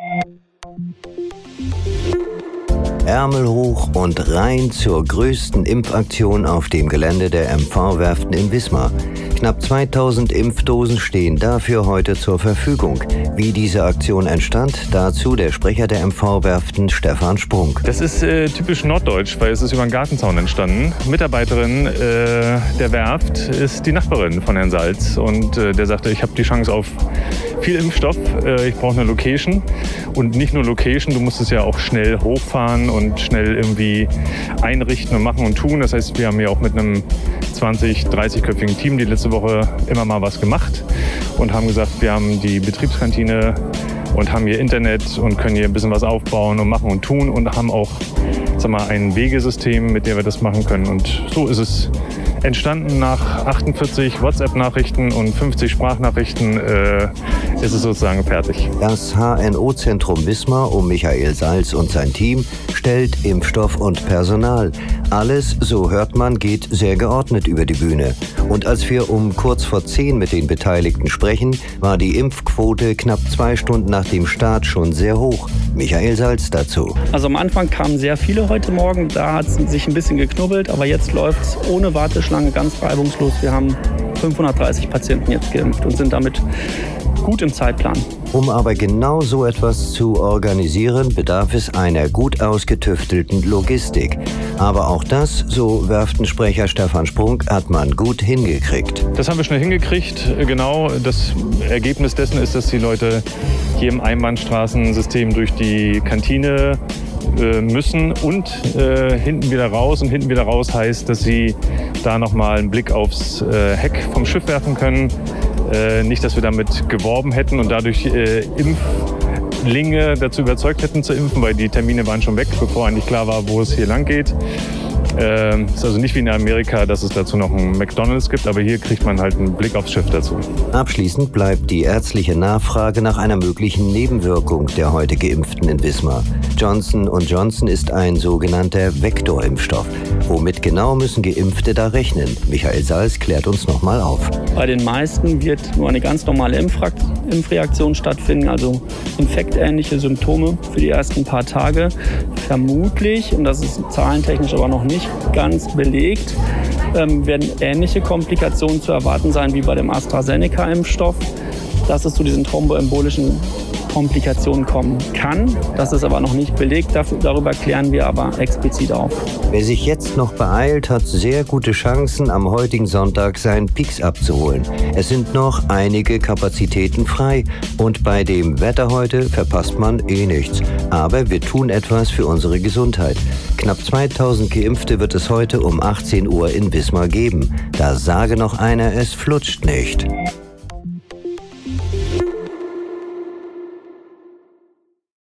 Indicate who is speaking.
Speaker 1: Thank you. Ärmel hoch und rein zur größten Impfaktion auf dem Gelände der MV-Werften in Wismar. Knapp 2000 Impfdosen stehen dafür heute zur Verfügung. Wie diese Aktion entstand, dazu der Sprecher der MV-Werften Stefan Sprung.
Speaker 2: Das ist äh, typisch norddeutsch, weil es ist über den Gartenzaun entstanden. Mitarbeiterin äh, der Werft ist die Nachbarin von Herrn Salz und äh, der sagte, ich habe die Chance auf viel Impfstoff, äh, ich brauche eine Location und nicht nur Location, du musst es ja auch schnell hochfahren und schnell irgendwie einrichten und machen und tun. Das heißt, wir haben ja auch mit einem 20, 30-köpfigen Team die letzte Woche immer mal was gemacht und haben gesagt, wir haben die Betriebskantine und haben hier Internet und können hier ein bisschen was aufbauen und machen und tun und haben auch sag mal, ein Wegesystem, mit dem wir das machen können. Und so ist es entstanden nach 48 WhatsApp-Nachrichten und 50 Sprachnachrichten äh, ist es sozusagen fertig.
Speaker 1: Das HNO-Zentrum Wismar um Michael Salz und sein Team stellt Impfstoff und Personal. Alles, so hört man, geht sehr geordnet über die Bühne. Und als wir um kurz vor zehn mit den Beteiligten sprechen, war die Impfquote knapp zwei Stunden nach dem Start schon sehr hoch. Michael Salz dazu.
Speaker 3: Also am Anfang kamen sehr viele heute Morgen, da hat es sich ein bisschen geknubbelt, aber jetzt läuft es ohne Warteschlange ganz reibungslos. Wir haben 530 Patienten jetzt geimpft und sind damit gut im Zeitplan.
Speaker 1: Um aber genau so etwas zu organisieren, bedarf es einer gut ausgetüftelten Logistik. Aber auch das, so Werftensprecher Stefan Sprung, hat man gut hingekriegt.
Speaker 2: Das haben wir schnell hingekriegt. Genau, das Ergebnis dessen ist, dass die Leute hier im Einbahnstraßensystem durch die Kantine äh, müssen und äh, hinten wieder raus. Und hinten wieder raus heißt, dass sie da nochmal einen Blick aufs äh, Heck vom Schiff werfen können äh, nicht, dass wir damit geworben hätten und dadurch äh, Impflinge dazu überzeugt hätten zu impfen, weil die Termine waren schon weg, bevor eigentlich klar war, wo es hier lang geht. Ähm, ist also nicht wie in Amerika, dass es dazu noch einen McDonalds gibt, aber hier kriegt man halt einen Blick aufs Schiff dazu.
Speaker 1: Abschließend bleibt die ärztliche Nachfrage nach einer möglichen Nebenwirkung der heute Geimpften in Wismar. Johnson Johnson ist ein sogenannter Vektorimpfstoff. Womit genau müssen Geimpfte da rechnen? Michael Salz klärt uns nochmal auf.
Speaker 3: Bei den meisten wird nur eine ganz normale Impfreaktion stattfinden, also infektähnliche Symptome für die ersten paar Tage. Vermutlich, und das ist zahlentechnisch aber noch nicht ganz belegt, ähm, werden ähnliche Komplikationen zu erwarten sein wie bei dem AstraZeneca-Impfstoff, dass es zu diesen thromboembolischen Komplikationen kommen kann. Das ist aber noch nicht belegt, darüber klären wir aber explizit auf.
Speaker 1: Wer sich jetzt noch beeilt, hat sehr gute Chancen, am heutigen Sonntag seinen Peaks abzuholen. Es sind noch einige Kapazitäten frei und bei dem Wetter heute verpasst man eh nichts. Aber wir tun etwas für unsere Gesundheit. Knapp 2000 Geimpfte wird es heute um 18 Uhr in Wismar geben. Da sage noch einer, es flutscht nicht.